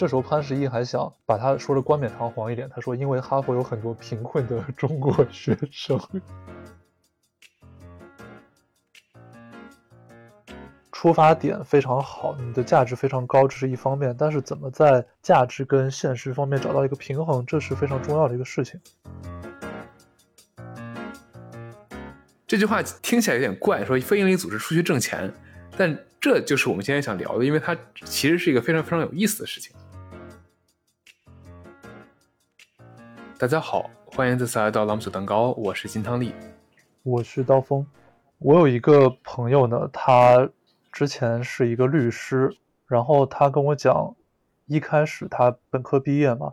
这时候潘石屹还想把他说的冠冕堂皇一点，他说因为哈佛有很多贫困的中国学生。出发点非常好，你的价值非常高，这是一方面。但是怎么在价值跟现实方面找到一个平衡，这是非常重要的一个事情。这句话听起来有点怪，说非营利组织出去挣钱，但这就是我们今天想聊的，因为它其实是一个非常非常有意思的事情。大家好，欢迎再次来到朗姆酒蛋糕，我是金汤力，我是刀锋。我有一个朋友呢，他。之前是一个律师，然后他跟我讲，一开始他本科毕业嘛，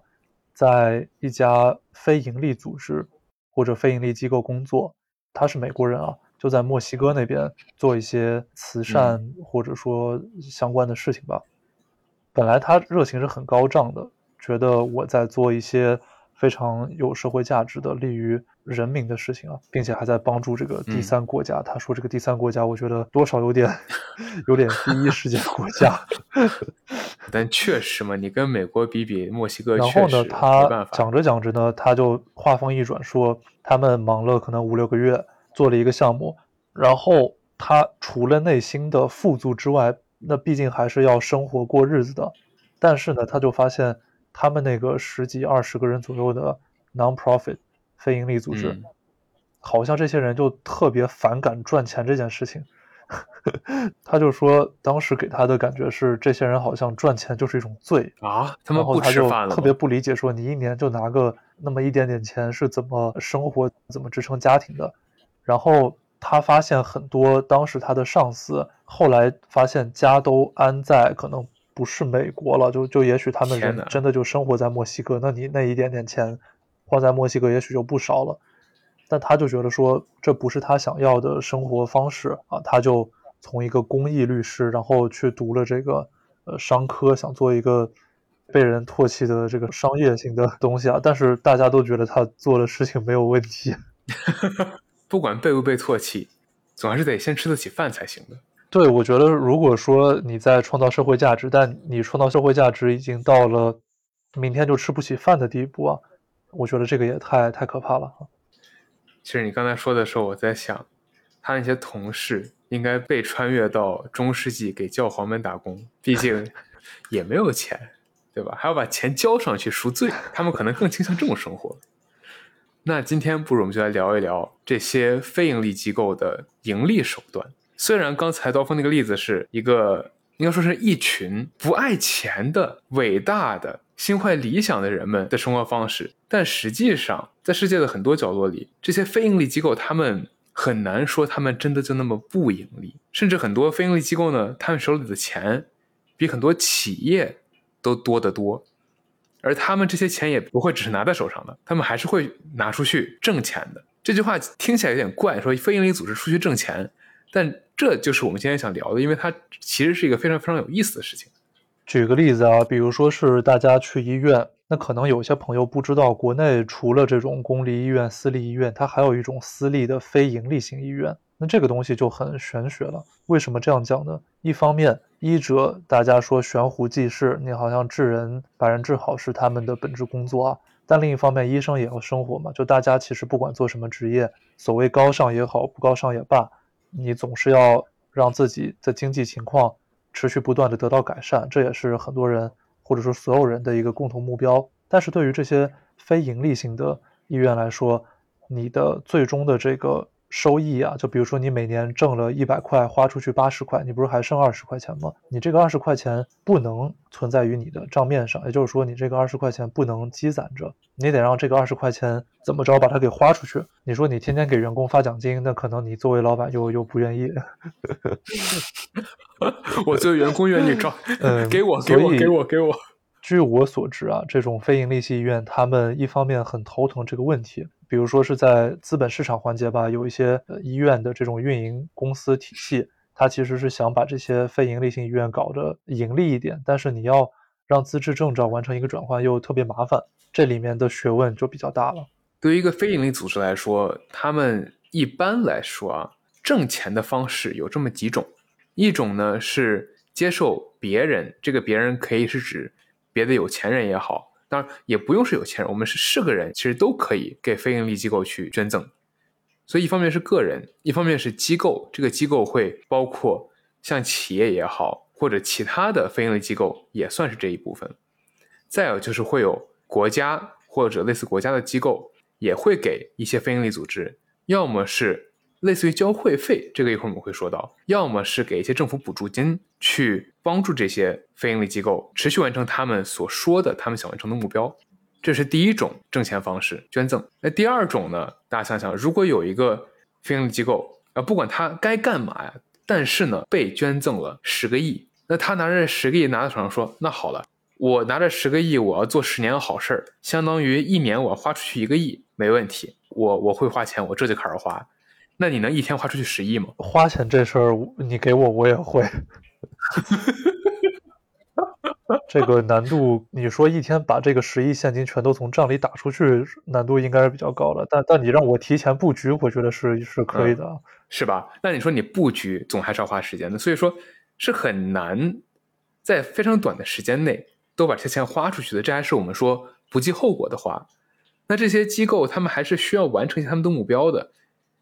在一家非营利组织或者非营利机构工作。他是美国人啊，就在墨西哥那边做一些慈善或者说相关的事情吧。本来他热情是很高涨的，觉得我在做一些。非常有社会价值的、利于人民的事情啊，并且还在帮助这个第三国家。他说这个第三国家，我觉得多少有点 有点第一世界国家。但确实嘛，你跟美国比比，墨西哥然后呢，他讲着讲着呢，他就话锋一转，说他们忙了可能五六个月，做了一个项目，然后他除了内心的富足之外，那毕竟还是要生活过日子的。但是呢，他就发现。他们那个十几二十个人左右的 non-profit 非盈利组织，好像这些人就特别反感赚钱这件事情。他就说，当时给他的感觉是，这些人好像赚钱就是一种罪啊。他们不吃饭了，特别不理解，说你一年就拿个那么一点点钱，是怎么生活、怎么支撑家庭的？然后他发现很多当时他的上司，后来发现家都安在可能。不是美国了，就就也许他们人真的就生活在墨西哥，那你那一点点钱花在墨西哥，也许就不少了。但他就觉得说这不是他想要的生活方式啊，他就从一个公益律师，然后去读了这个呃商科，想做一个被人唾弃的这个商业性的东西啊。但是大家都觉得他做的事情没有问题，不管被不被唾弃，总还是得先吃得起饭才行的。对，我觉得如果说你在创造社会价值，但你创造社会价值已经到了明天就吃不起饭的地步啊，我觉得这个也太太可怕了。其实你刚才说的时候，我在想，他那些同事应该被穿越到中世纪给教皇们打工，毕竟 也没有钱，对吧？还要把钱交上去赎罪，他们可能更倾向这种生活。那今天不如我们就来聊一聊这些非盈利机构的盈利手段。虽然刚才刀锋那个例子是一个应该说是一群不爱钱的伟大的心怀理想的人们的生活方式，但实际上在世界的很多角落里，这些非盈利机构他们很难说他们真的就那么不盈利，甚至很多非盈利机构呢，他们手里的钱比很多企业都多得多，而他们这些钱也不会只是拿在手上的，他们还是会拿出去挣钱的。这句话听起来有点怪，说非盈利组织出去挣钱。但这就是我们今天想聊的，因为它其实是一个非常非常有意思的事情。举个例子啊，比如说是大家去医院，那可能有些朋友不知道，国内除了这种公立医院、私立医院，它还有一种私立的非盈利性医院。那这个东西就很玄学了。为什么这样讲呢？一方面，医者大家说悬壶济世，你好像治人、把人治好是他们的本职工作啊。但另一方面，医生也要生活嘛。就大家其实不管做什么职业，所谓高尚也好，不高尚也罢。你总是要让自己的经济情况持续不断的得到改善，这也是很多人或者说所有人的一个共同目标。但是对于这些非盈利性的医院来说，你的最终的这个。收益啊，就比如说你每年挣了一百块，花出去八十块，你不是还剩二十块钱吗？你这个二十块钱不能存在于你的账面上，也就是说你这个二十块钱不能积攒着，你得让这个二十块钱怎么着把它给花出去。你说你天天给员工发奖金，那可能你作为老板又又不愿意。我作为员工愿意赚，嗯，给我给我给我给我。据我所知啊，这种非盈利性医院，他们一方面很头疼这个问题，比如说是在资本市场环节吧，有一些医院的这种运营公司体系，它其实是想把这些非盈利性医院搞得盈利一点，但是你要让资质证照完成一个转换又特别麻烦，这里面的学问就比较大了。对于一个非盈利组织来说，他们一般来说啊，挣钱的方式有这么几种，一种呢是接受别人，这个别人可以是指。别的有钱人也好，当然也不用是有钱人，我们是是个人，其实都可以给非营利机构去捐赠。所以一方面是个人，一方面是机构，这个机构会包括像企业也好，或者其他的非营利机构也算是这一部分。再有就是会有国家或者类似国家的机构也会给一些非营利组织，要么是类似于交会费，这个一会儿我们会说到，要么是给一些政府补助金，去帮助这些非营利机构持续完成他们所说的他们想完成的目标。这是第一种挣钱方式，捐赠。那第二种呢？大家想想，如果有一个非营利机构啊，不管他该干嘛呀，但是呢被捐赠了十个亿，那他拿着十个亿拿到手上说：“那好了，我拿着十个亿，我要做十年的好事儿，相当于一年我要花出去一个亿，没问题，我我会花钱，我这就开始花。那你能一天花出去十亿吗？花钱这事儿，你给我我也会。这个难度，你说一天把这个十亿现金全都从账里打出去，难度应该是比较高的。但但你让我提前布局，我觉得是是可以的，是吧？那你说你布局总还是要花时间的，所以说是很难在非常短的时间内都把这些钱花出去的。这还是我们说不计后果的花。那这些机构他们还是需要完成一下他们的目标的。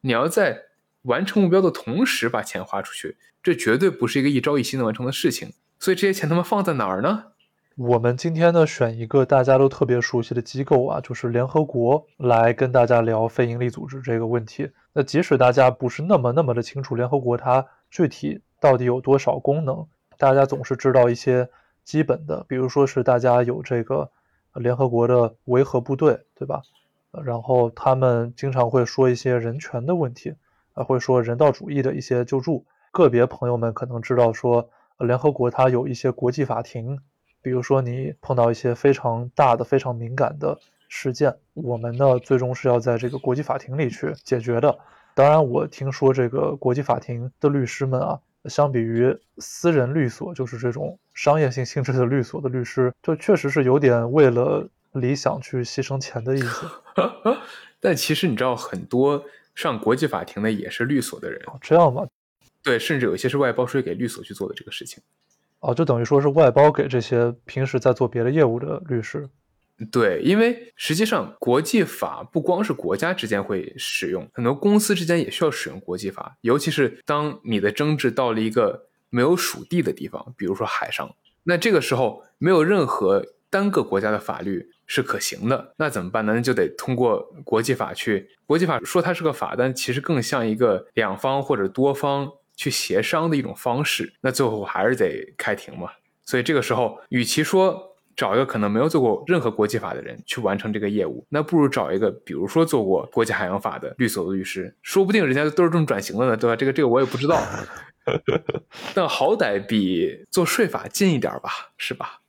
你要在完成目标的同时把钱花出去，这绝对不是一个一朝一夕能完成的事情。所以这些钱他们放在哪儿呢？我们今天呢，选一个大家都特别熟悉的机构啊，就是联合国，来跟大家聊非营利组织这个问题。那即使大家不是那么那么的清楚联合国它具体到底有多少功能，大家总是知道一些基本的，比如说是大家有这个联合国的维和部队，对吧？然后他们经常会说一些人权的问题，啊，会说人道主义的一些救助。个别朋友们可能知道说，联合国它有一些国际法庭。比如说，你碰到一些非常大的、非常敏感的事件，我们呢最终是要在这个国际法庭里去解决的。当然，我听说这个国际法庭的律师们啊，相比于私人律所，就是这种商业性性质的律所的律师，就确实是有点为了理想去牺牲钱的意思。但其实你知道，很多上国际法庭的也是律所的人，这样吗？对，甚至有一些是外包税给律所去做的这个事情。哦，就等于说是外包给这些平时在做别的业务的律师。对，因为实际上国际法不光是国家之间会使用，很多公司之间也需要使用国际法。尤其是当你的争执到了一个没有属地的地方，比如说海上，那这个时候没有任何单个国家的法律是可行的，那怎么办呢？那就得通过国际法去。国际法说它是个法，但其实更像一个两方或者多方。去协商的一种方式，那最后还是得开庭嘛。所以这个时候，与其说找一个可能没有做过任何国际法的人去完成这个业务，那不如找一个，比如说做过国际海洋法的律所的律师，说不定人家都是这么转型的呢，对吧？这个这个我也不知道，但好歹比做税法近一点吧，是吧？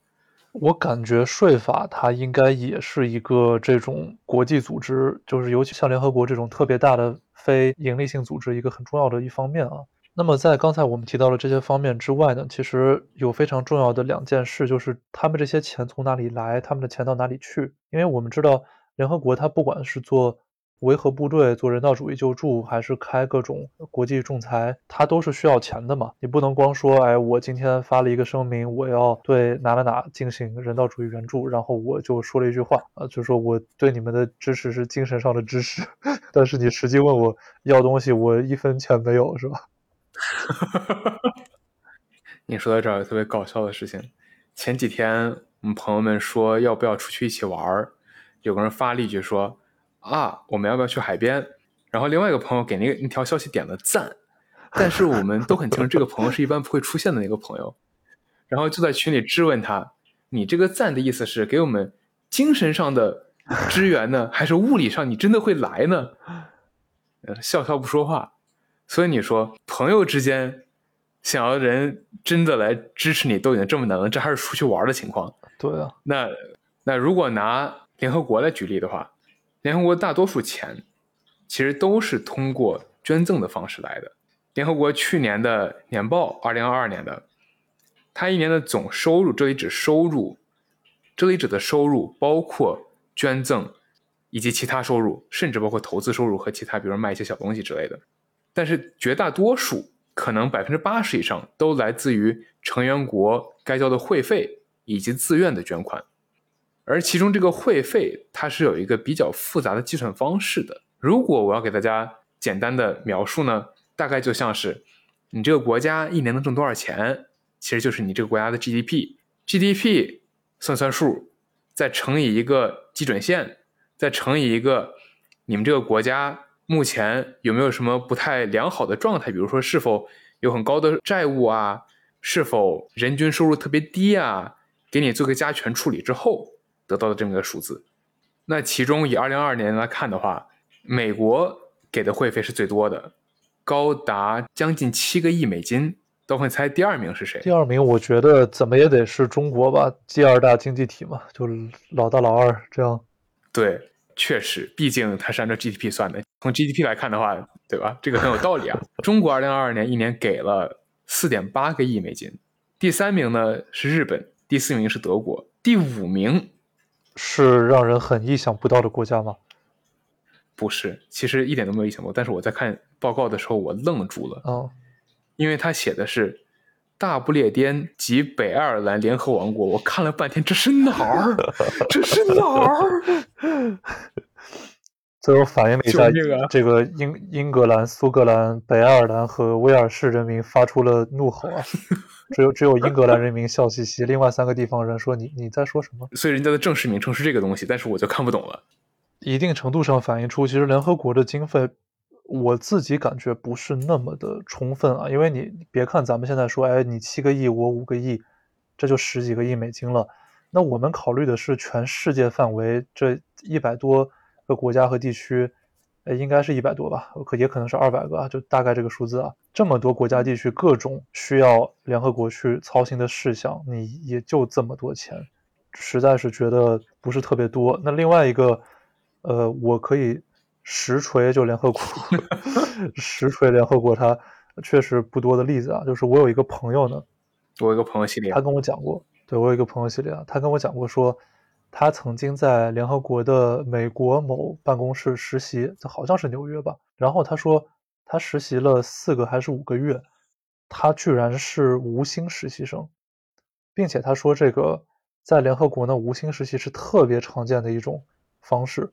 我感觉税法它应该也是一个这种国际组织，就是尤其像联合国这种特别大的非盈利性组织，一个很重要的一方面啊。那么，在刚才我们提到了这些方面之外呢，其实有非常重要的两件事，就是他们这些钱从哪里来，他们的钱到哪里去？因为我们知道，联合国它不管是做维和部队、做人道主义救助，还是开各种国际仲裁，它都是需要钱的嘛。你不能光说，哎，我今天发了一个声明，我要对哪哪哪进行人道主义援助，然后我就说了一句话，啊，就说我对你们的支持是精神上的支持，但是你实际问我要东西，我一分钱没有，是吧？哈哈哈！你说到这儿，有特别搞笑的事情。前几天我们朋友们说要不要出去一起玩儿，有个人发了一句说：“啊，我们要不要去海边？”然后另外一个朋友给那个那条消息点了赞。但是我们都很清楚，这个朋友是一般不会出现的那个朋友。然后就在群里质问他：“你这个赞的意思是给我们精神上的支援呢，还是物理上你真的会来呢？”笑笑不说话。所以你说朋友之间想要人真的来支持你都已经这么难了，这还是出去玩的情况。对啊，那那如果拿联合国来举例的话，联合国大多数钱其实都是通过捐赠的方式来的。联合国去年的年报，二零二二年的，它一年的总收入，这里指收入，这里指的收入包括捐赠以及其他收入，甚至包括投资收入和其他，比如卖一些小东西之类的。但是绝大多数，可能百分之八十以上都来自于成员国该交的会费以及自愿的捐款。而其中这个会费，它是有一个比较复杂的计算方式的。如果我要给大家简单的描述呢，大概就像是你这个国家一年能挣多少钱，其实就是你这个国家的 GDP，GDP 算算数，再乘以一个基准线，再乘以一个你们这个国家目前有没有什么不太良好的状态，比如说是否有很高的债务啊，是否人均收入特别低啊，给你做个加权处理之后。得到的这么一个数字，那其中以二零二二年来看的话，美国给的会费是最多的，高达将近七个亿美金。都会猜第二名是谁？第二名我觉得怎么也得是中国吧，第二大经济体嘛，就老大老二这样。对，确实，毕竟它是按照 GDP 算的。从 GDP 来看的话，对吧？这个很有道理啊。中国二零二二年一年给了四点八个亿美金。第三名呢是日本，第四名是德国，第五名。是让人很意想不到的国家吗？不是，其实一点都没有意想不到。但是我在看报告的时候，我愣住了。哦，因为他写的是大不列颠及北爱尔兰联合王国。我看了半天，这是哪儿？这是哪儿？最后反映了一下，这个英英格兰、苏格兰、北爱尔兰和威尔士人民发出了怒吼啊！只有只有英格兰人民笑嘻嘻，另外三个地方人说：“你你在说什么？”所以人家的正式名称是这个东西，但是我就看不懂了。一定程度上反映出，其实联合国的经费，我自己感觉不是那么的充分啊。因为你别看咱们现在说，哎，你七个亿，我五个亿，这就十几个亿美金了。那我们考虑的是全世界范围这一百多。个国家和地区，呃，应该是一百多吧，可也可能是二百个，就大概这个数字啊。这么多国家地区，各种需要联合国去操心的事项，你也就这么多钱，实在是觉得不是特别多。那另外一个，呃，我可以实锤就联合国，实锤联合国，它确实不多的例子啊。就是我有一个朋友呢，我有一个朋友系列，他跟我讲过，对我有一个朋友系列啊，他跟我讲过说。他曾经在联合国的美国某办公室实习，这好像是纽约吧。然后他说，他实习了四个还是五个月，他居然是无薪实习生，并且他说，这个在联合国呢，无薪实习是特别常见的一种方式。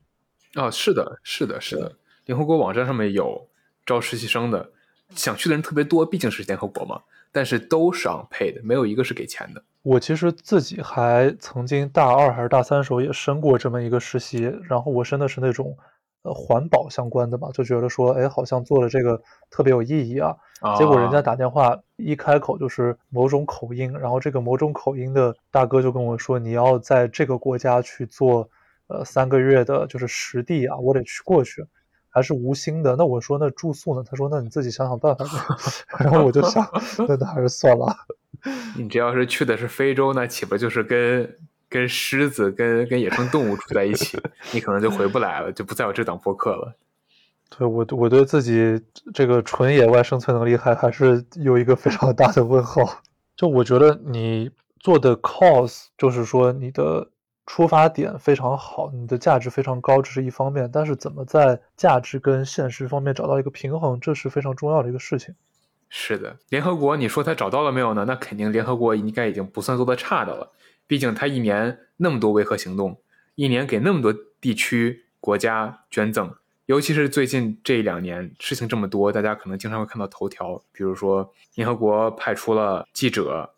啊，是的，是的，是的，联合国网站上面有招实习生的，想去的人特别多，毕竟是联合国嘛。但是都是 unpaid，没有一个是给钱的。我其实自己还曾经大二还是大三时候也申过这么一个实习，然后我申的是那种呃环保相关的嘛，就觉得说哎好像做了这个特别有意义啊。结果人家打电话一开口就是某种口音，然后这个某种口音的大哥就跟我说你要在这个国家去做呃三个月的就是实地啊，我得去过去。还是无薪的，那我说那住宿呢？他说那你自己想想办法。然后我就想，那那还是算了。你这要是去的是非洲，那岂不就是跟跟狮子、跟跟野生动物住在一起？你可能就回不来了，就不再有这档播客了。对我，我对自己这个纯野外生存能力还还是有一个非常大的问号。就我觉得你做的 cause，就是说你的。出发点非常好，你的价值非常高，这是一方面。但是怎么在价值跟现实方面找到一个平衡，这是非常重要的一个事情。是的，联合国，你说他找到了没有呢？那肯定联合国应该已经不算做的差的了。毕竟他一年那么多维和行动，一年给那么多地区国家捐赠，尤其是最近这两年事情这么多，大家可能经常会看到头条，比如说联合国派出了记者，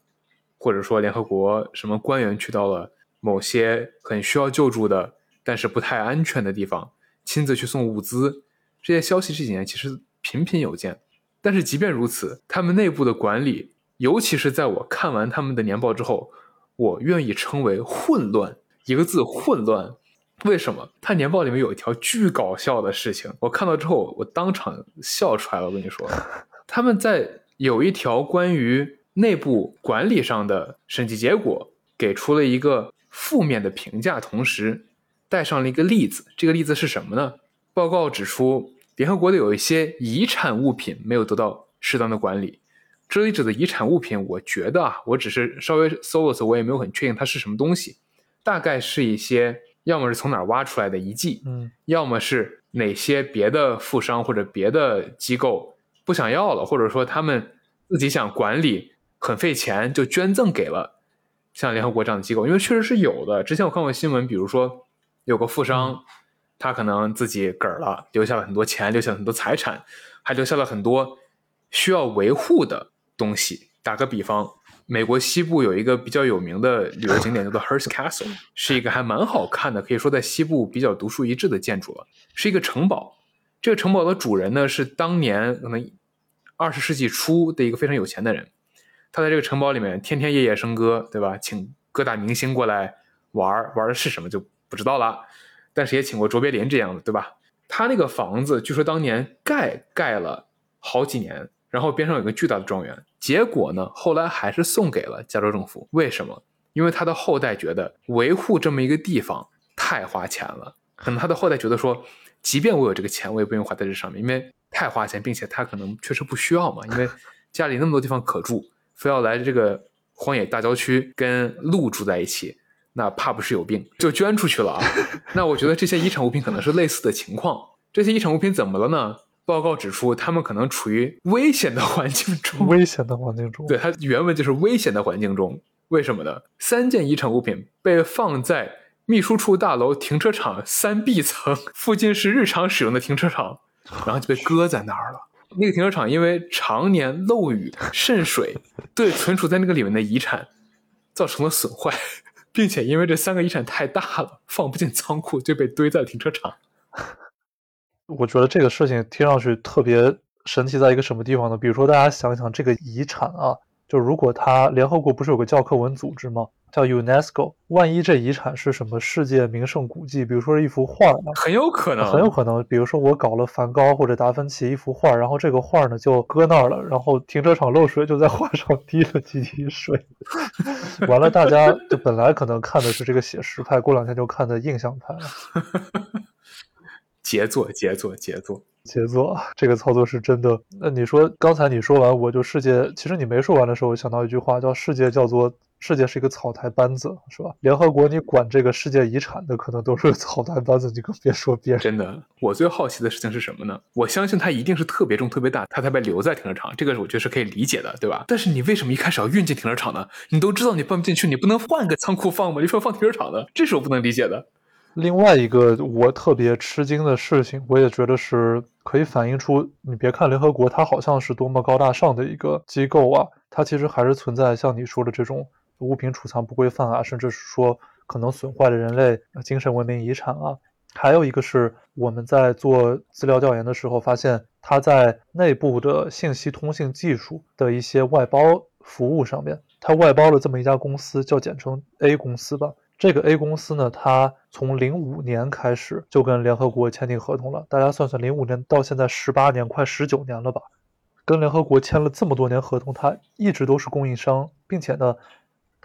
或者说联合国什么官员去到了。某些很需要救助的，但是不太安全的地方，亲自去送物资，这些消息这几年其实频频有见。但是即便如此，他们内部的管理，尤其是在我看完他们的年报之后，我愿意称为混乱，一个字混乱。为什么？他年报里面有一条巨搞笑的事情，我看到之后我当场笑出来了。我跟你说，他们在有一条关于内部管理上的审计结果，给出了一个。负面的评价，同时带上了一个例子。这个例子是什么呢？报告指出，联合国的有一些遗产物品没有得到适当的管理。这里指的遗产物品，我觉得啊，我只是稍微搜了搜，我也没有很确定它是什么东西。大概是一些要么是从哪儿挖出来的遗迹，嗯，要么是哪些别的富商或者别的机构不想要了，或者说他们自己想管理很费钱，就捐赠给了。像联合国这样的机构，因为确实是有的。之前我看过新闻，比如说有个富商，他可能自己嗝儿了，留下了很多钱，留下了很多财产，还留下了很多需要维护的东西。打个比方，美国西部有一个比较有名的旅游景点叫做 Hearst Castle，是一个还蛮好看的，可以说在西部比较独树一帜的建筑了，是一个城堡。这个城堡的主人呢，是当年可能二十世纪初的一个非常有钱的人。他在这个城堡里面天天夜夜笙歌，对吧？请各大明星过来玩玩的是什么就不知道了。但是也请过卓别林这样的，对吧？他那个房子据说当年盖盖了好几年，然后边上有个巨大的庄园。结果呢，后来还是送给了加州政府。为什么？因为他的后代觉得维护这么一个地方太花钱了。可能他的后代觉得说。即便我有这个钱，我也不用花在这上面，因为太花钱，并且他可能确实不需要嘛。因为 家里那么多地方可住，非要来这个荒野大郊区跟鹿住在一起，那怕不是有病，就捐出去了啊。那我觉得这些遗产物品可能是类似的情况。这些遗产物品怎么了呢？报告指出，他们可能处于危险的环境中。危险的环境中，对它原文就是危险的环境中。为什么呢？三件遗产物品被放在。秘书处大楼停车场三 B 层附近是日常使用的停车场，然后就被搁在那儿了。那个停车场因为常年漏雨渗水，对存储在那个里面的遗产造成了损坏，并且因为这三个遗产太大了，放不进仓库，就被堆在了停车场。我觉得这个事情听上去特别神奇，在一个什么地方呢？比如说，大家想一想，这个遗产啊，就如果它联合国不是有个教科文组织吗？叫 UNESCO，万一这遗产是什么世界名胜古迹，比如说是一幅画呢？很有可能，很有可能。比如说我搞了梵高或者达芬奇一幅画，然后这个画呢就搁那儿了，然后停车场漏水就在画上滴了几滴水，完了大家就本来可能看的是这个写实派，过两天就看的印象派了。杰作，杰作，杰作，杰作！这个操作是真的。那你说刚才你说完，我就世界，其实你没说完的时候，我想到一句话，叫世界叫做。世界是一个草台班子，是吧？联合国你管这个世界遗产的，可能都是草台班子，你更别说别人。真的，我最好奇的事情是什么呢？我相信它一定是特别重、特别大，它才被留在停车场。这个我觉得是可以理解的，对吧？但是你为什么一开始要运进停车场呢？你都知道你放不进去，你不能换个仓库放吗？你说放停车场的？这是我不能理解的。另外一个我特别吃惊的事情，我也觉得是可以反映出，你别看联合国它好像是多么高大上的一个机构啊，它其实还是存在像你说的这种。物品储藏不规范啊，甚至是说可能损坏了人类精神文明遗产啊。还有一个是我们在做资料调研的时候发现，它在内部的信息通信技术的一些外包服务上面，它外包了这么一家公司，叫简称 A 公司吧。这个 A 公司呢，它从零五年开始就跟联合国签订合同了。大家算算，零五年到现在十八年，快十九年了吧？跟联合国签了这么多年合同，它一直都是供应商，并且呢。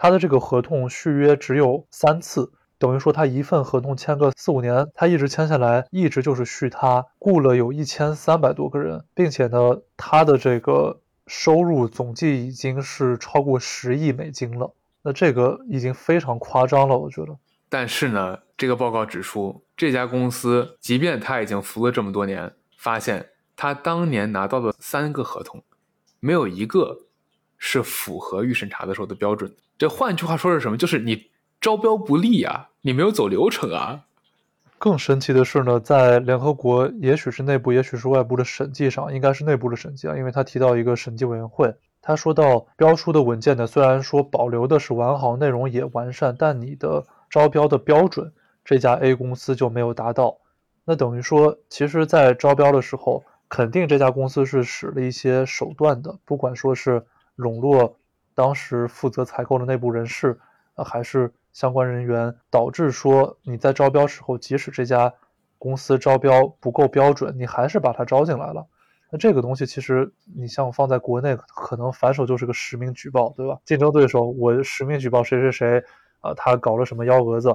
他的这个合同续约只有三次，等于说他一份合同签个四五年，他一直签下来，一直就是续他雇了有一千三百多个人，并且呢，他的这个收入总计已经是超过十亿美金了。那这个已经非常夸张了，我觉得。但是呢，这个报告指出，这家公司即便他已经服了这么多年，发现他当年拿到的三个合同，没有一个是符合预审查的时候的标准。这换句话说是什么？就是你招标不利啊，你没有走流程啊。更神奇的是呢，在联合国，也许是内部，也许是外部的审计上，应该是内部的审计啊，因为他提到一个审计委员会，他说到标书的文件呢，虽然说保留的是完好，内容也完善，但你的招标的标准，这家 A 公司就没有达到。那等于说，其实，在招标的时候，肯定这家公司是使了一些手段的，不管说是笼络。当时负责采购的内部人士，呃，还是相关人员，导致说你在招标时候，即使这家公司招标不够标准，你还是把它招进来了。那这个东西其实你像放在国内，可能反手就是个实名举报，对吧？竞争对手我实名举报谁谁谁，啊，他搞了什么幺蛾子。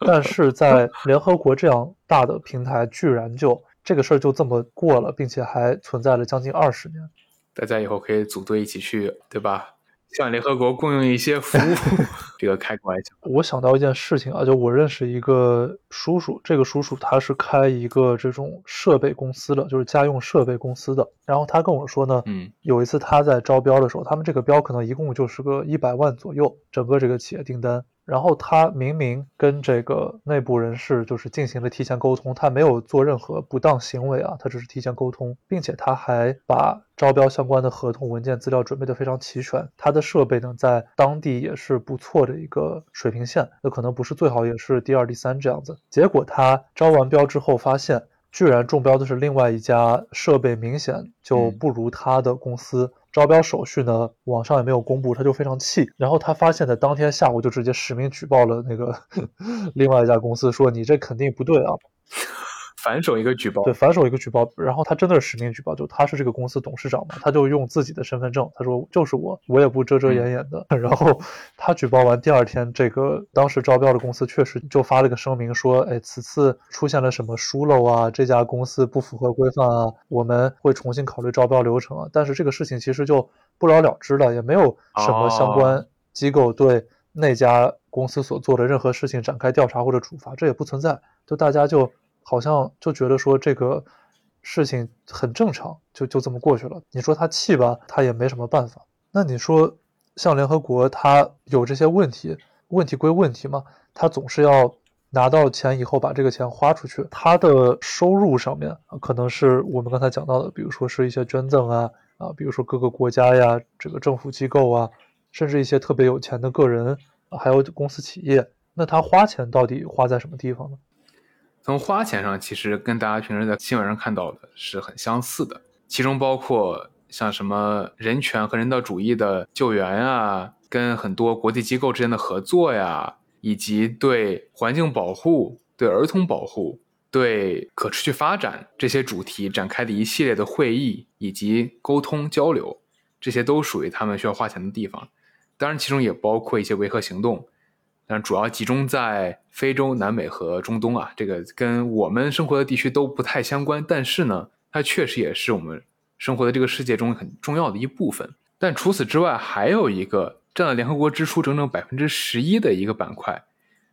但是在联合国这样大的平台，居然就这个事儿就这么过了，并且还存在了将近二十年。大家以后可以组队一起去，对吧？向联合国供应一些服务，这个开个玩笑。我想到一件事情啊，就我认识一个叔叔，这个叔叔他是开一个这种设备公司的，就是家用设备公司的。然后他跟我说呢，嗯有一次他在招标的时候，他们这个标可能一共就是个一百万左右，整个这个企业订单。然后他明明跟这个内部人士就是进行了提前沟通，他没有做任何不当行为啊，他只是提前沟通，并且他还把招标相关的合同文件资料准备的非常齐全。他的设备呢，在当地也是不错的一个水平线，那可能不是最好，也是第二、第三这样子。结果他招完标之后发现。居然中标的是另外一家设备，明显就不如他的公司。招标手续呢，网上也没有公布，他就非常气。然后他发现，在当天下午就直接实名举报了那个 另外一家公司，说你这肯定不对啊。反手一个举报，对，反手一个举报，然后他真的是实名举报，就他是这个公司董事长嘛，他就用自己的身份证，他说就是我，我也不遮遮掩掩的。然后他举报完第二天，这个当时招标的公司确实就发了个声明说，哎，此次出现了什么疏漏啊，这家公司不符合规范啊，我们会重新考虑招标流程啊。但是这个事情其实就不了了之了，也没有什么相关机构对那家公司所做的任何事情展开调查或者处罚，这也不存在，就大家就。好像就觉得说这个事情很正常，就就这么过去了。你说他气吧，他也没什么办法。那你说像联合国，他有这些问题，问题归问题嘛，他总是要拿到钱以后把这个钱花出去。他的收入上面可能是我们刚才讲到的，比如说是一些捐赠啊啊，比如说各个国家呀，这个政府机构啊，甚至一些特别有钱的个人，还有公司企业。那他花钱到底花在什么地方呢？从花钱上，其实跟大家平时在新闻上看到的是很相似的，其中包括像什么人权和人道主义的救援啊，跟很多国际机构之间的合作呀，以及对环境保护、对儿童保护、对可持续发展这些主题展开的一系列的会议以及沟通交流，这些都属于他们需要花钱的地方。当然，其中也包括一些维和行动。但主要集中在非洲、南美和中东啊，这个跟我们生活的地区都不太相关。但是呢，它确实也是我们生活的这个世界中很重要的一部分。但除此之外，还有一个占了联合国支出整整百分之十一的一个板块，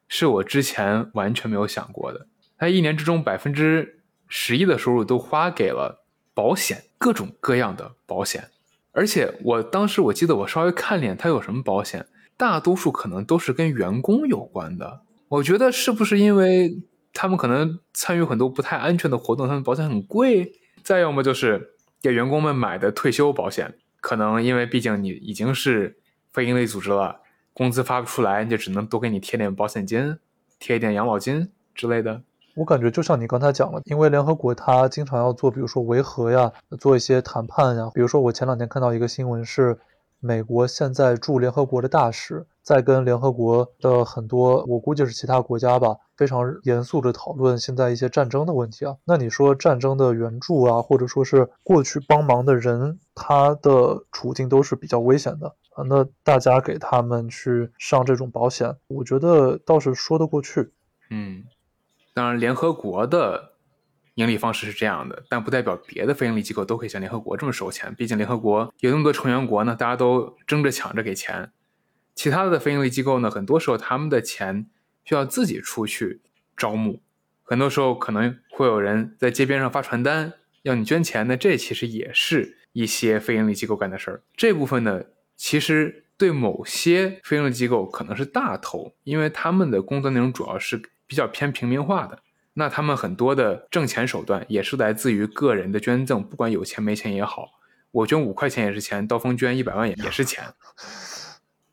是我之前完全没有想过的。它一年之中百分之十一的收入都花给了保险，各种各样的保险。而且我当时我记得我稍微看脸，它有什么保险。大多数可能都是跟员工有关的，我觉得是不是因为他们可能参与很多不太安全的活动，他们保险很贵？再要么就是给员工们买的退休保险，可能因为毕竟你已经是非营利组织了，工资发不出来，就只能多给你贴点保险金，贴一点养老金之类的。我感觉就像你刚才讲了，因为联合国它经常要做，比如说维和呀，做一些谈判呀，比如说我前两天看到一个新闻是。美国现在驻联合国的大使在跟联合国的很多，我估计是其他国家吧，非常严肃的讨论现在一些战争的问题啊。那你说战争的援助啊，或者说是过去帮忙的人，他的处境都是比较危险的啊。那大家给他们去上这种保险，我觉得倒是说得过去。嗯，当然，联合国的。盈利方式是这样的，但不代表别的非盈利机构都可以像联合国这么收钱。毕竟联合国有那么多成员国呢，大家都争着抢着给钱。其他的非盈利机构呢，很多时候他们的钱需要自己出去招募，很多时候可能会有人在街边上发传单要你捐钱。那这其实也是一些非盈利机构干的事儿。这部分呢，其实对某些非盈利机构可能是大头，因为他们的工作内容主要是比较偏平民化的。那他们很多的挣钱手段也是来自于个人的捐赠，不管有钱没钱也好，我捐五块钱也是钱，刀锋捐一百万也也是钱。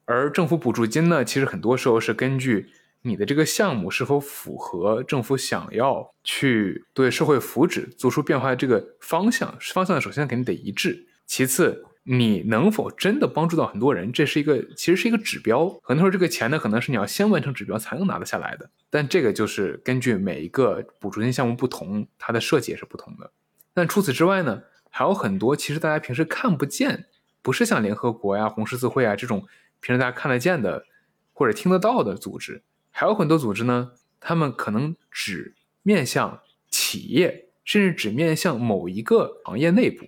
而政府补助金呢，其实很多时候是根据你的这个项目是否符合政府想要去对社会福祉做出变化的这个方向，方向首先肯定得一致，其次。你能否真的帮助到很多人？这是一个，其实是一个指标。很多时候，这个钱呢，可能是你要先完成指标才能拿得下来的。但这个就是根据每一个补助金项目不同，它的设计也是不同的。但除此之外呢，还有很多其实大家平时看不见，不是像联合国呀、红十字会啊这种平时大家看得见的或者听得到的组织。还有很多组织呢，他们可能只面向企业，甚至只面向某一个行业内部。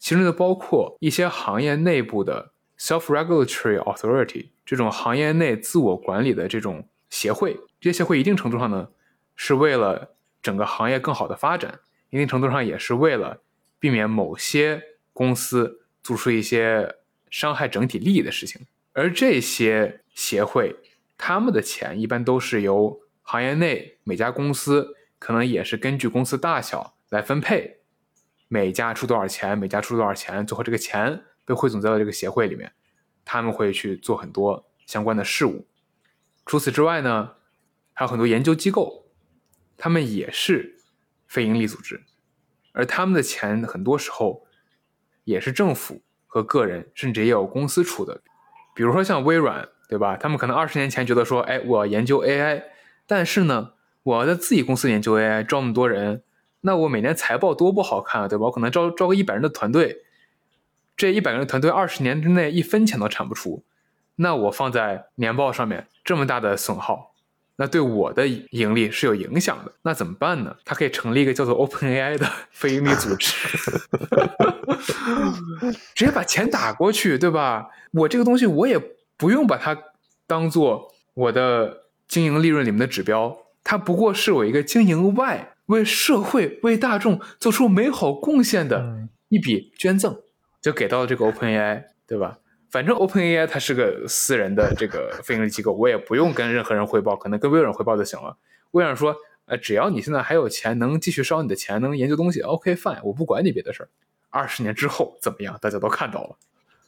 其中就包括一些行业内部的 self-regulatory authority 这种行业内自我管理的这种协会，这些协会一定程度上呢，是为了整个行业更好的发展，一定程度上也是为了避免某些公司做出一些伤害整体利益的事情。而这些协会，他们的钱一般都是由行业内每家公司，可能也是根据公司大小来分配，每家出多少钱，每家出多少钱，最后这个钱被汇总在了这个协会里面，他们会去做很多相关的事务。除此之外呢，还有很多研究机构，他们也是非营利组织，而他们的钱很多时候也是政府和个人，甚至也有公司出的。比如说像微软，对吧？他们可能二十年前觉得说，哎，我要研究 AI，但是呢，我要在自己公司研究 AI，招那么多人，那我每年财报多不好看啊，对吧？我可能招招个一百人的团队，这一百人的团队二十年之内一分钱都产不出，那我放在年报上面这么大的损耗，那对我的盈利是有影响的。那怎么办呢？他可以成立一个叫做 OpenAI 的 非盈利组织。直接把钱打过去，对吧？我这个东西我也不用把它当做我的经营利润里面的指标，它不过是我一个经营外为社会为大众做出美好贡献的一笔捐赠，就给到了这个 OpenAI，对吧？反正 OpenAI 它是个私人的这个非盈利机构，我也不用跟任何人汇报，可能跟微软汇报就行了。微软说，呃，只要你现在还有钱，能继续烧你的钱，能研究东西，OK fine，我不管你别的事儿。二十年之后怎么样？大家都看到了。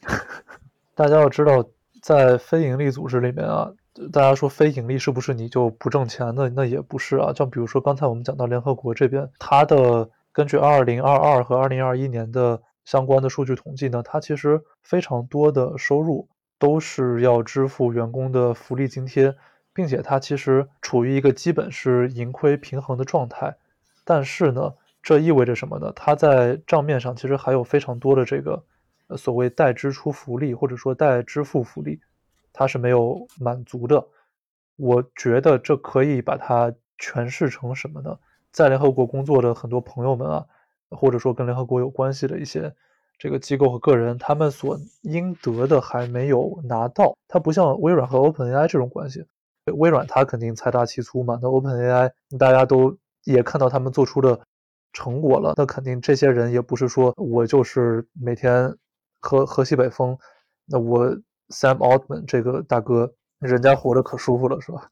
大家要知道，在非盈利组织里面啊，大家说非盈利是不是你就不挣钱呢？那也不是啊。就比如说刚才我们讲到联合国这边，它的根据二零二二和二零二一年的相关的数据统计呢，它其实非常多的收入都是要支付员工的福利津贴，并且它其实处于一个基本是盈亏平衡的状态。但是呢，这意味着什么呢？它在账面上其实还有非常多的这个，所谓待支出福利或者说待支付福利，它是没有满足的。我觉得这可以把它诠释成什么呢？在联合国工作的很多朋友们啊，或者说跟联合国有关系的一些这个机构和个人，他们所应得的还没有拿到。它不像微软和 OpenAI 这种关系，微软它肯定财大气粗嘛，那 OpenAI 大家都也看到他们做出的。成果了，那肯定这些人也不是说我就是每天喝喝西北风，那我 Sam Altman 这个大哥，人家活得可舒服了，是吧？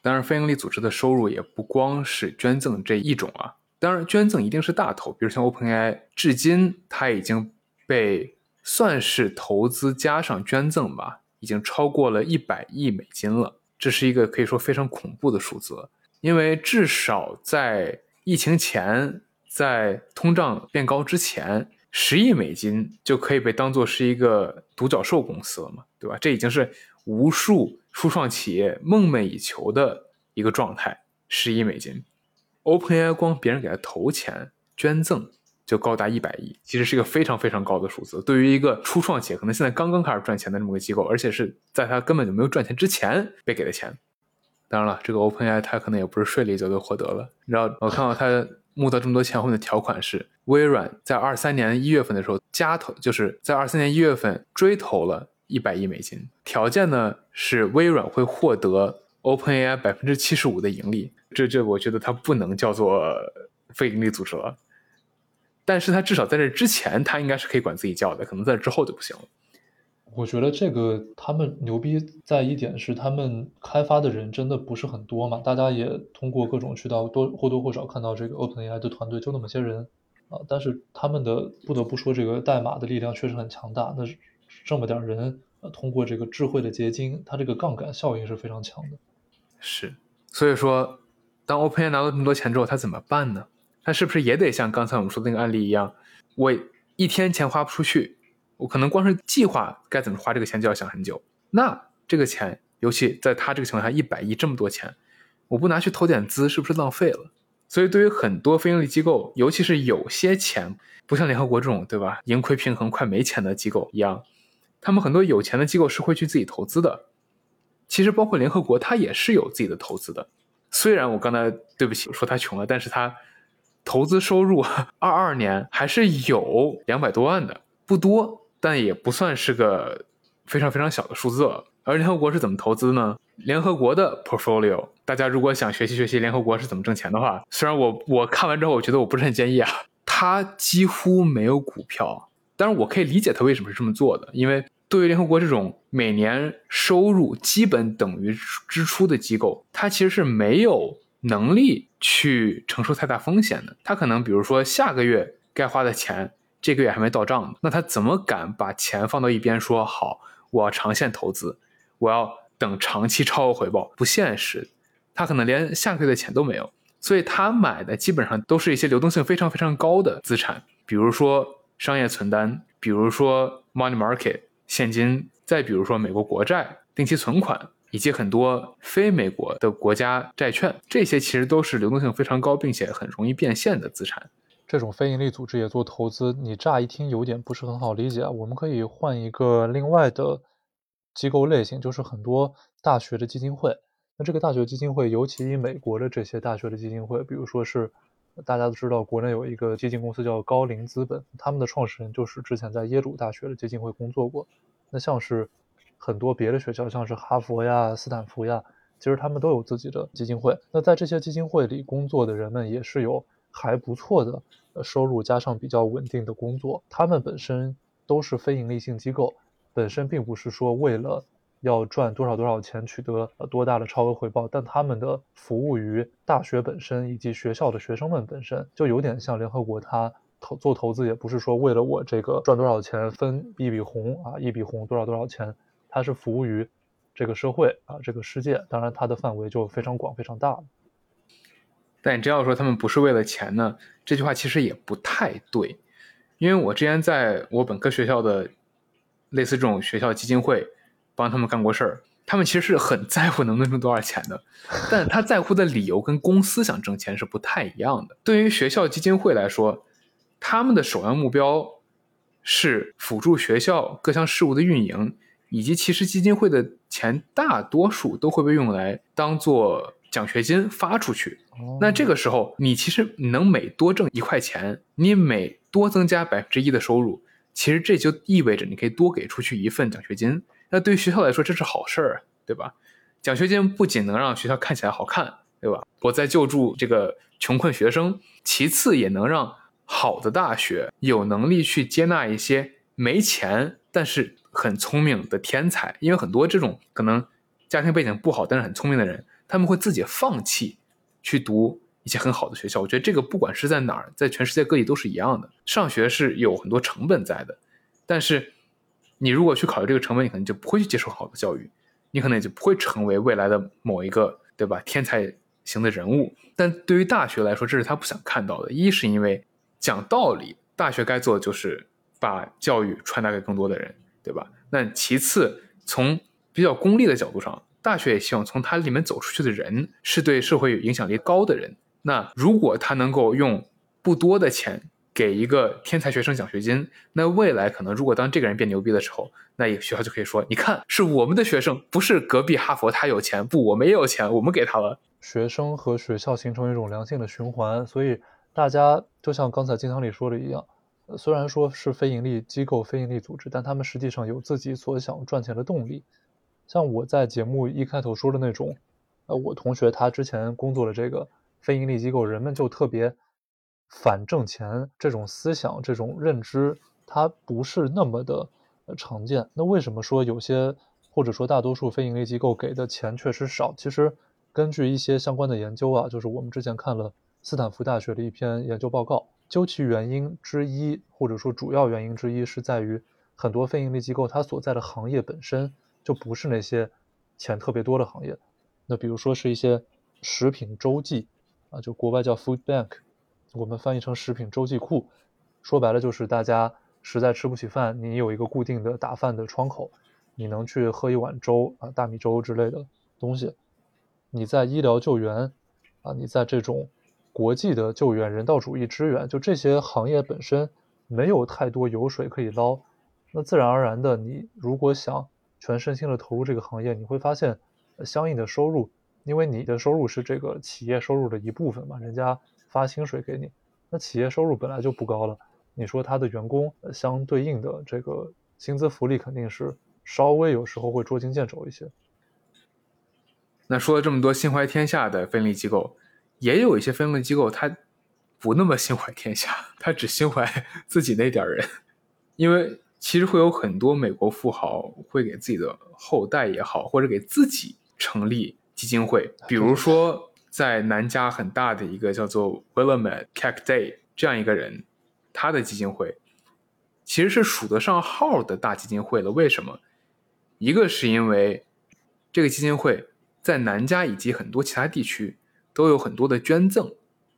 当然，非营利组织的收入也不光是捐赠这一种啊。当然，捐赠一定是大头，比如像 OpenAI，至今它已经被算是投资加上捐赠吧，已经超过了一百亿美金了。这是一个可以说非常恐怖的数字，因为至少在疫情前，在通胀变高之前，十亿美金就可以被当做是一个独角兽公司了嘛，对吧？这已经是无数初创企业梦寐以求的一个状态。十亿美金，OpenAI 光别人给他投钱捐赠就高达一百亿，其实是一个非常非常高的数字。对于一个初创企业，可能现在刚刚开始赚钱的这么个机构，而且是在他根本就没有赚钱之前被给的钱。当然了，这个 OpenAI 它可能也不是顺利就就获得了。你知道，我看到它募到这么多钱后面的条款是，微软在二三年一月份的时候加投，就是在二三年一月份追投了一百亿美金，条件呢是微软会获得 OpenAI 百分之七十五的盈利。这这，我觉得它不能叫做非盈利组织了。但是它至少在这之前，它应该是可以管自己叫的，可能在之后就不行了。我觉得这个他们牛逼在一点是，他们开发的人真的不是很多嘛。大家也通过各种渠道多或多或少看到这个 OpenAI 的团队就那么些人啊，但是他们的不得不说，这个代码的力量确实很强大。那这么点人，呃，通过这个智慧的结晶，它这个杠杆效应是非常强的。是，所以说，当 OpenAI 拿到这么多钱之后，他怎么办呢？他是不是也得像刚才我们说的那个案例一样，我一天钱花不出去？我可能光是计划该怎么花这个钱就要想很久。那这个钱，尤其在他这个情况下，一百亿这么多钱，我不拿去投点资，是不是浪费了？所以，对于很多非营利机构，尤其是有些钱不像联合国这种，对吧？盈亏平衡快没钱的机构一样，他们很多有钱的机构是会去自己投资的。其实，包括联合国，它也是有自己的投资的。虽然我刚才对不起说他穷了，但是他投资收入 二二年还是有两百多万的，不多。但也不算是个非常非常小的数字了。而联合国是怎么投资呢？联合国的 portfolio，大家如果想学习学习联合国是怎么挣钱的话，虽然我我看完之后我觉得我不是很建议啊，它几乎没有股票。但是我可以理解它为什么是这么做的，因为对于联合国这种每年收入基本等于支出的机构，它其实是没有能力去承受太大风险的。它可能比如说下个月该花的钱，这个月还没到账呢，那他怎么敢把钱放到一边说好我要长线投资？我要等长期超额回报，不现实。他可能连下个月的钱都没有，所以他买的基本上都是一些流动性非常非常高的资产，比如说商业存单，比如说 money market 现金，再比如说美国国债、定期存款，以及很多非美国的国家债券，这些其实都是流动性非常高，并且很容易变现的资产。这种非营利组织也做投资，你乍一听有点不是很好理解啊。我们可以换一个另外的。机构类型就是很多大学的基金会，那这个大学基金会，尤其以美国的这些大学的基金会，比如说是大家都知道，国内有一个基金公司叫高瓴资本，他们的创始人就是之前在耶鲁大学的基金会工作过。那像是很多别的学校，像是哈佛呀、斯坦福呀，其实他们都有自己的基金会。那在这些基金会里工作的人们，也是有还不错的收入，加上比较稳定的工作。他们本身都是非盈利性机构。本身并不是说为了要赚多少多少钱，取得多大的超额回报，但他们的服务于大学本身以及学校的学生们本身，就有点像联合国，它投做投资也不是说为了我这个赚多少钱分一笔红啊，一笔红多少多少钱，它是服务于这个社会啊，这个世界，当然它的范围就非常广非常大了。但你真要说他们不是为了钱呢，这句话其实也不太对，因为我之前在我本科学校的。类似这种学校基金会，帮他们干过事儿，他们其实是很在乎能不能挣多少钱的，但他在乎的理由跟公司想挣钱是不太一样的。对于学校基金会来说，他们的首要目标是辅助学校各项事务的运营，以及其实基金会的钱大多数都会被用来当做奖学金发出去。那这个时候，你其实能每多挣一块钱，你每多增加百分之一的收入。其实这就意味着你可以多给出去一份奖学金，那对于学校来说这是好事儿，对吧？奖学金不仅能让学校看起来好看，对吧？我在救助这个穷困学生，其次也能让好的大学有能力去接纳一些没钱但是很聪明的天才，因为很多这种可能家庭背景不好但是很聪明的人，他们会自己放弃去读。一些很好的学校，我觉得这个不管是在哪儿，在全世界各地都是一样的。上学是有很多成本在的，但是你如果去考虑这个成本，你可能就不会去接受好的教育，你可能也就不会成为未来的某一个，对吧？天才型的人物。但对于大学来说，这是他不想看到的。一是因为讲道理，大学该做的就是把教育传达给更多的人，对吧？那其次，从比较功利的角度上，大学也希望从它里面走出去的人是对社会有影响力高的人。那如果他能够用不多的钱给一个天才学生奖学金，那未来可能如果当这个人变牛逼的时候，那学校就可以说：“你看，是我们的学生，不是隔壁哈佛他有钱，不，我们也有钱，我们给他了。”学生和学校形成一种良性的循环，所以大家就像刚才金堂里说的一样，虽然说是非盈利机构、非盈利组织，但他们实际上有自己所想赚钱的动力。像我在节目一开头说的那种，呃，我同学他之前工作的这个。非盈利机构，人们就特别反挣钱，这种思想、这种认知，它不是那么的常见。那为什么说有些或者说大多数非盈利机构给的钱确实少？其实根据一些相关的研究啊，就是我们之前看了斯坦福大学的一篇研究报告，究其原因之一，或者说主要原因之一，是在于很多非盈利机构它所在的行业本身就不是那些钱特别多的行业。那比如说是一些食品周记。啊，就国外叫 food bank，我们翻译成食品周记库，说白了就是大家实在吃不起饭，你有一个固定的打饭的窗口，你能去喝一碗粥啊，大米粥之类的东西。你在医疗救援啊，你在这种国际的救援、人道主义支援，就这些行业本身没有太多油水可以捞，那自然而然的，你如果想全身心的投入这个行业，你会发现相应的收入。因为你的收入是这个企业收入的一部分嘛，人家发薪水给你，那企业收入本来就不高了，你说他的员工相对应的这个薪资福利肯定是稍微有时候会捉襟见肘一些。那说了这么多心怀天下的非营利机构，也有一些非营利机构，它不那么心怀天下，它只心怀 自己那点人。因为其实会有很多美国富豪会给自己的后代也好，或者给自己成立基金会，比如说在南加很大的一个叫做 Willamette Cackday 这样一个人，他的基金会其实是数得上号的大基金会了。为什么？一个是因为这个基金会。在南加以及很多其他地区都有很多的捐赠，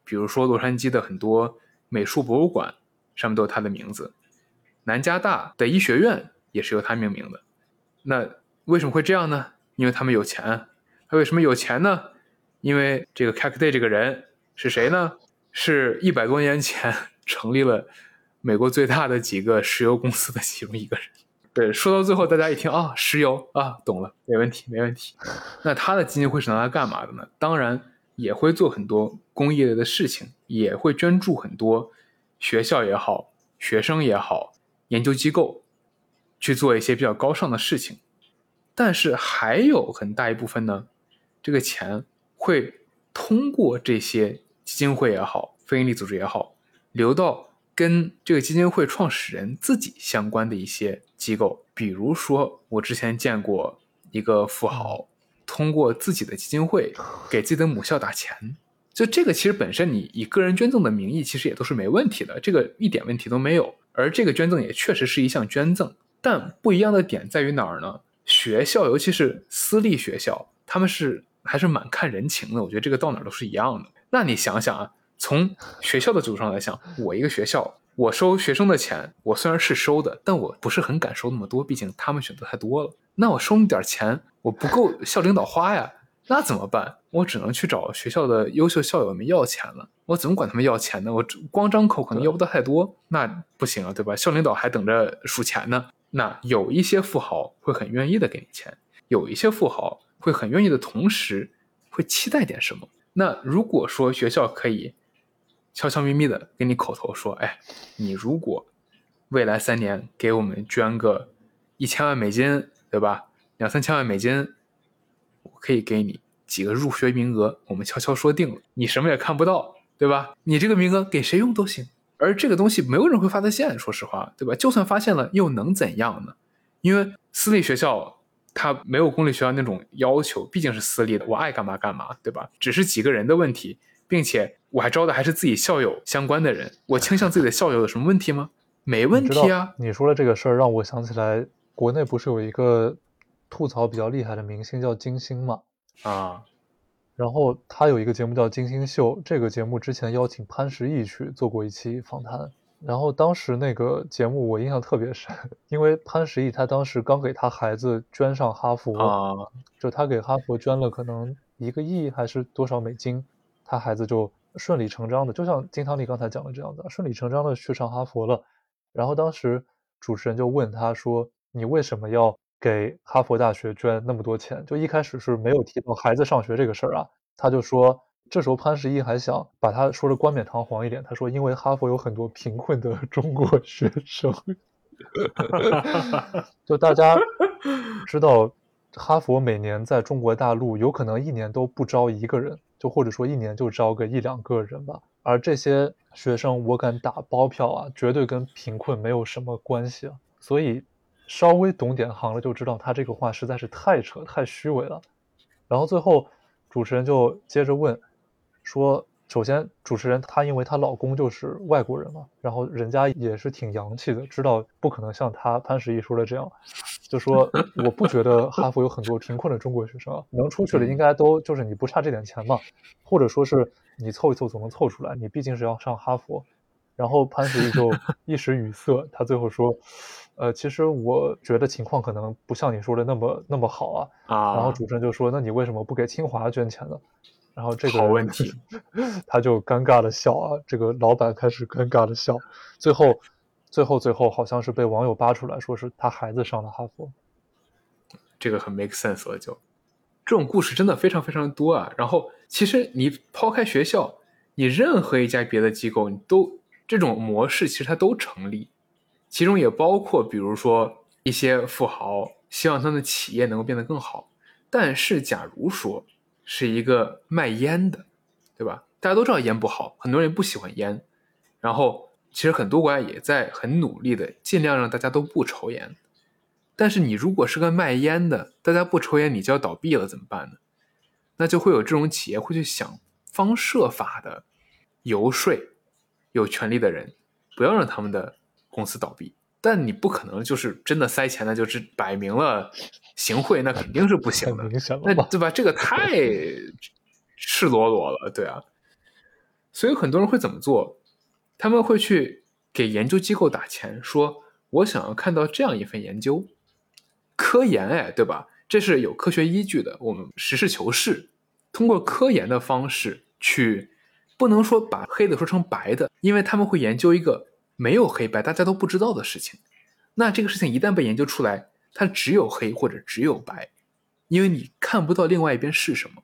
比如说洛杉矶的很多美术博物馆上面都有他的名字，南加大的医学院也是由他命名的。那为什么会这样呢？因为他们有钱。他为什么有钱呢？因为这个 Cackday 这个人是谁呢？是一百多年前 成立了美国最大的几个石油公司的其中一个人。对，说到最后，大家一听啊，石油啊，懂了，没问题，没问题。那他的基金会是拿来干嘛的呢？当然也会做很多公益类的事情，也会捐助很多学校也好、学生也好、研究机构去做一些比较高尚的事情。但是还有很大一部分呢，这个钱会通过这些基金会也好、非营利组织也好，流到。跟这个基金会创始人自己相关的一些机构，比如说我之前见过一个富豪通过自己的基金会给自己的母校打钱，就这个其实本身你以个人捐赠的名义其实也都是没问题的，这个一点问题都没有。而这个捐赠也确实是一项捐赠，但不一样的点在于哪儿呢？学校尤其是私立学校，他们是还是蛮看人情的，我觉得这个到哪儿都是一样的。那你想想啊。从学校的角度上来想，我一个学校，我收学生的钱，我虽然是收的，但我不是很敢收那么多，毕竟他们选择太多了。那我收那点钱，我不够校领导花呀，那怎么办？我只能去找学校的优秀校友们要钱了。我怎么管他们要钱呢？我光张口可能要不到太多，那不行啊，对吧？校领导还等着数钱呢。那有一些富豪会很愿意的给你钱，有一些富豪会很愿意的同时会期待点什么。那如果说学校可以。悄悄咪咪的给你口头说：“哎，你如果未来三年给我们捐个一千万美金，对吧？两三千万美金，我可以给你几个入学名额。我们悄悄说定了，你什么也看不到，对吧？你这个名额给谁用都行。而这个东西没有人会发的现，说实话，对吧？就算发现了，又能怎样呢？因为私立学校它没有公立学校那种要求，毕竟是私立的，我爱干嘛干嘛，对吧？只是几个人的问题。”并且我还招的还是自己校友相关的人，我倾向自己的校友有什么问题吗？没问题啊！你说的这个事儿让我想起来，国内不是有一个吐槽比较厉害的明星叫金星嘛？啊，然后他有一个节目叫《金星秀》，这个节目之前邀请潘石屹去做过一期访谈，然后当时那个节目我印象特别深，因为潘石屹他当时刚给他孩子捐上哈佛啊，就他给哈佛捐了可能一个亿还是多少美金。他孩子就顺理成章的，就像金汤力刚才讲的这样子，顺理成章的去上哈佛了。然后当时主持人就问他说：“你为什么要给哈佛大学捐那么多钱？”就一开始是没有提到孩子上学这个事儿啊。他就说，这时候潘石屹还想把他说的冠冕堂皇一点，他说：“因为哈佛有很多贫困的 中国学生。”就大家知道，哈佛每年在中国大陆有可能一年都不招一个人。就或者说一年就招个一两个人吧，而这些学生我敢打包票啊，绝对跟贫困没有什么关系啊。所以稍微懂点行了就知道他这个话实在是太扯太虚伪了。然后最后主持人就接着问，说。首先，主持人她因为她老公就是外国人嘛，然后人家也是挺洋气的，知道不可能像她潘石屹说的这样，就说我不觉得哈佛有很多贫困的中国学生啊，能出去的应该都就是你不差这点钱嘛，或者说是你凑一凑总能凑出来，你毕竟是要上哈佛。然后潘石屹就 一时语塞，他最后说，呃，其实我觉得情况可能不像你说的那么那么好啊。啊。然后主持人就说，那你为什么不给清华捐钱呢？然后这个好问题，他就尴尬的笑啊，这个老板开始尴尬的笑，最后，最后，最后好像是被网友扒出来说是他孩子上了哈佛，这个很 make sense 了，就这种故事真的非常非常多啊。然后其实你抛开学校，你任何一家别的机构，你都这种模式其实它都成立，其中也包括比如说一些富豪希望他的企业能够变得更好。但是，假如说是一个卖烟的，对吧？大家都知道烟不好，很多人不喜欢烟。然后，其实很多国家也在很努力的尽量让大家都不抽烟。但是，你如果是个卖烟的，大家不抽烟，你就要倒闭了，怎么办呢？那就会有这种企业会去想方设法的游说有权利的人，不要让他们的公司倒闭。但你不可能就是真的塞钱，那就是摆明了行贿，那肯定是不行的。那对吧？这个太赤裸裸了，对啊。所以很多人会怎么做？他们会去给研究机构打钱，说我想要看到这样一份研究，科研，哎，对吧？这是有科学依据的。我们实事求是，通过科研的方式去，不能说把黑的说成白的，因为他们会研究一个。没有黑白，大家都不知道的事情，那这个事情一旦被研究出来，它只有黑或者只有白，因为你看不到另外一边是什么。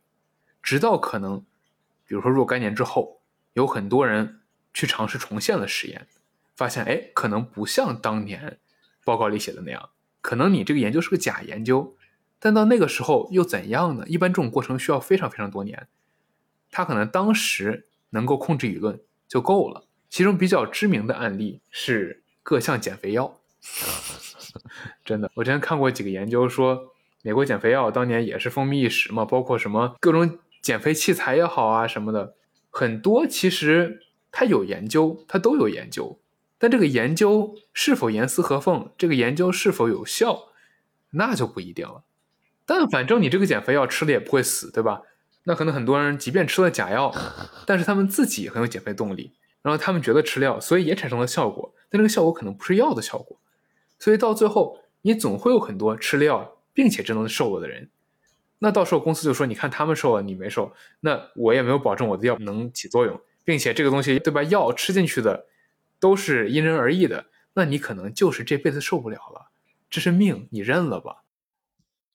直到可能，比如说若干年之后，有很多人去尝试重现了实验，发现哎，可能不像当年报告里写的那样，可能你这个研究是个假研究。但到那个时候又怎样呢？一般这种过程需要非常非常多年，他可能当时能够控制舆论就够了。其中比较知名的案例是各项减肥药，真的，我之前看过几个研究，说美国减肥药当年也是风靡一时嘛，包括什么各种减肥器材也好啊什么的，很多其实它有研究，它都有研究，但这个研究是否严丝合缝，这个研究是否有效，那就不一定了。但反正你这个减肥药吃了也不会死，对吧？那可能很多人即便吃了假药，但是他们自己很有减肥动力。然后他们觉得吃药，所以也产生了效果，但这个效果可能不是药的效果，所以到最后你总会有很多吃了药并且真的瘦了的人，那到时候公司就说，你看他们瘦了，你没瘦，那我也没有保证我的药能起作用，并且这个东西对吧，药吃进去的都是因人而异的，那你可能就是这辈子受不了了，这是命，你认了吧。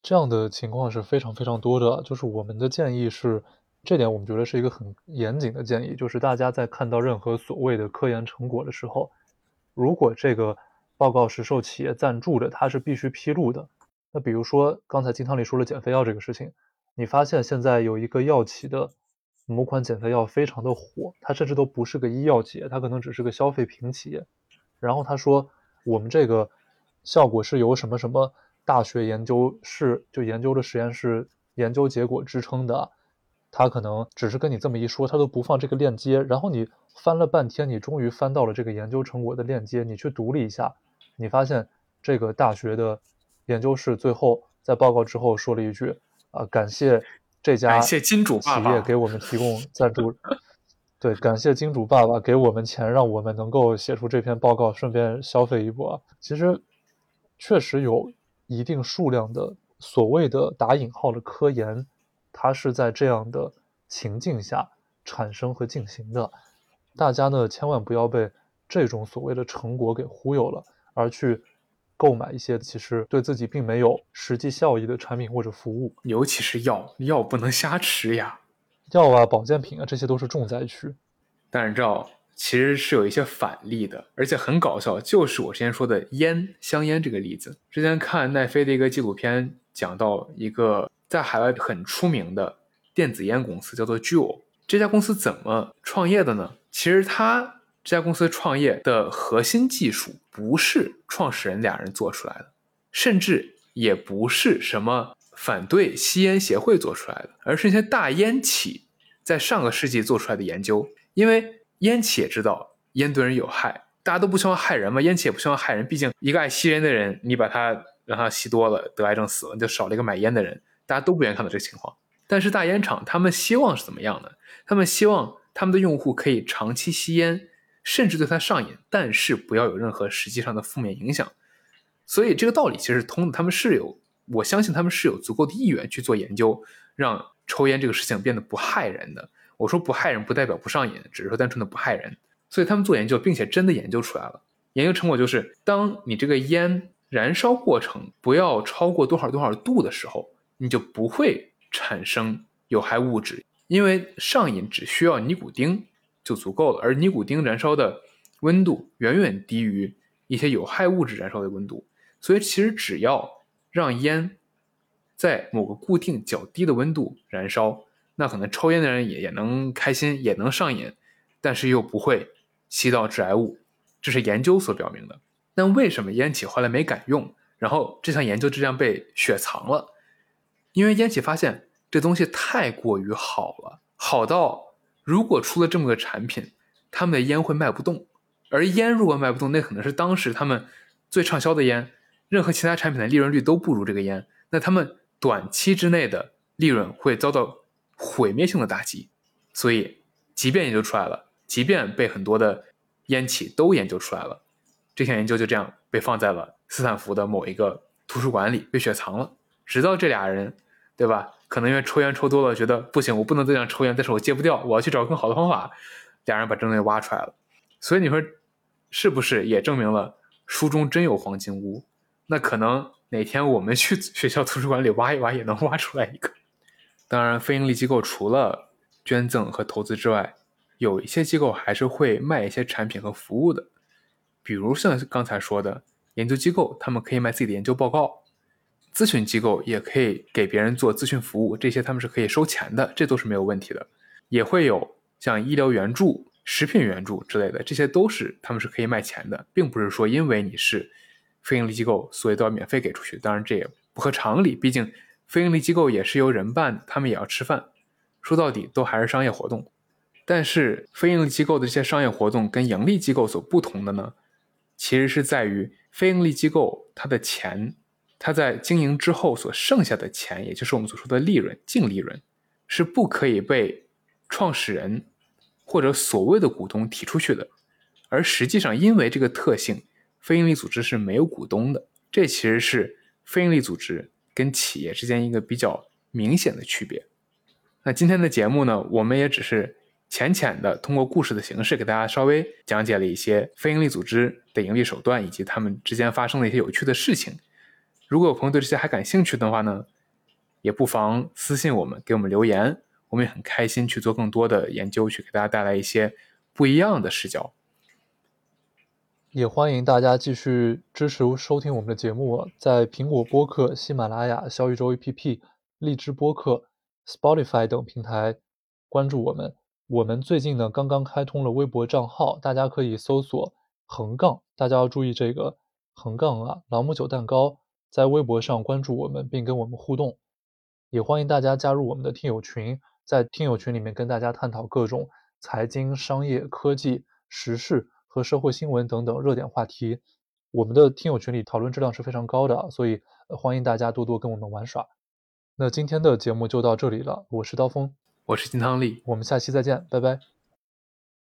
这样的情况是非常非常多的，就是我们的建议是。这点我们觉得是一个很严谨的建议，就是大家在看到任何所谓的科研成果的时候，如果这个报告是受企业赞助的，它是必须披露的。那比如说刚才金汤里说了减肥药这个事情，你发现现在有一个药企的某款减肥药非常的火，它甚至都不是个医药企业，它可能只是个消费品企业。然后他说我们这个效果是由什么什么大学研究室就研究的实验室研究结果支撑的。他可能只是跟你这么一说，他都不放这个链接。然后你翻了半天，你终于翻到了这个研究成果的链接，你去读了一下，你发现这个大学的研究室最后在报告之后说了一句：“啊，感谢这家企业给我们提供赞助。”对，感谢金主爸爸给我们钱，让我们能够写出这篇报告，顺便消费一波。其实确实有一定数量的所谓的打引号的科研。它是在这样的情境下产生和进行的，大家呢千万不要被这种所谓的成果给忽悠了，而去购买一些其实对自己并没有实际效益的产品或者服务，尤其是药，药不能瞎吃呀，药啊、保健品啊，这些都是重灾区。但是这其实是有一些反例的，而且很搞笑，就是我之前说的烟香烟这个例子。之前看奈飞的一个纪录片，讲到一个。在海外很出名的电子烟公司叫做 Juul，这家公司怎么创业的呢？其实他这家公司创业的核心技术不是创始人俩人做出来的，甚至也不是什么反对吸烟协会做出来的，而是一些大烟企在上个世纪做出来的研究。因为烟企也知道烟对人有害，大家都不希望害人嘛，烟企也不希望害人。毕竟一个爱吸烟的人，你把他让他吸多了得癌症死了，就少了一个买烟的人。大家都不愿意看到这个情况，但是大烟厂他们希望是怎么样的？他们希望他们的用户可以长期吸烟，甚至对他上瘾，但是不要有任何实际上的负面影响。所以这个道理其实通的，他们是有，我相信他们是有足够的意愿去做研究，让抽烟这个事情变得不害人的。我说不害人，不代表不上瘾，只是说单纯的不害人。所以他们做研究，并且真的研究出来了，研究成果就是，当你这个烟燃烧过程不要超过多少多少度的时候。你就不会产生有害物质，因为上瘾只需要尼古丁就足够了，而尼古丁燃烧的温度远远低于一些有害物质燃烧的温度，所以其实只要让烟在某个固定较低的温度燃烧，那可能抽烟的人也也能开心，也能上瘾，但是又不会吸到致癌物，这是研究所表明的。但为什么烟企后来没敢用？然后这项研究就这样被雪藏了，因为烟企发现这东西太过于好了，好到如果出了这么个产品，他们的烟会卖不动。而烟如果卖不动，那可能是当时他们最畅销的烟，任何其他产品的利润率都不如这个烟，那他们短期之内的利润会遭到毁灭性的打击。所以，即便研究出来了，即便被很多的烟企都研究出来了。这项研究就这样被放在了斯坦福的某一个图书馆里，被雪藏了。直到这俩人，对吧？可能因为抽烟抽多了，觉得不行，我不能再这样抽烟，但是我戒不掉，我要去找更好的方法。俩人把这东西挖出来了。所以你说，是不是也证明了书中真有黄金屋？那可能哪天我们去 学校图书馆里挖一挖，也能挖出来一个。当然，非营利机构除了捐赠和投资之外，有一些机构还是会卖一些产品和服务的。比如像刚才说的研究机构，他们可以卖自己的研究报告；咨询机构也可以给别人做咨询服务，这些他们是可以收钱的，这都是没有问题的。也会有像医疗援助、食品援助之类的，这些都是他们是可以卖钱的，并不是说因为你是非营利机构，所以都要免费给出去。当然这也不合常理，毕竟非营利机构也是由人办，他们也要吃饭，说到底都还是商业活动。但是非营利机构的这些商业活动跟盈利机构所不同的呢？其实是在于非盈利机构，它的钱，它在经营之后所剩下的钱，也就是我们所说的利润、净利润，是不可以被创始人或者所谓的股东提出去的。而实际上，因为这个特性，非营利组织是没有股东的。这其实是非营利组织跟企业之间一个比较明显的区别。那今天的节目呢，我们也只是。浅浅的通过故事的形式给大家稍微讲解了一些非营利组织的盈利手段以及他们之间发生的一些有趣的事情。如果有朋友对这些还感兴趣的话呢，也不妨私信我们，给我们留言，我们也很开心去做更多的研究，去给大家带来一些不一样的视角。也欢迎大家继续支持收听我们的节目，在苹果播客、喜马拉雅、小宇宙 APP、荔枝播客、Spotify 等平台关注我们。我们最近呢刚刚开通了微博账号，大家可以搜索横杠，大家要注意这个横杠啊，朗姆酒蛋糕，在微博上关注我们并跟我们互动，也欢迎大家加入我们的听友群，在听友群里面跟大家探讨各种财经、商业、科技、时事和社会新闻等等热点话题。我们的听友群里讨论质量是非常高的，所以欢迎大家多多跟我们玩耍。那今天的节目就到这里了，我是刀锋。我是金汤力，我们下期再见，拜拜。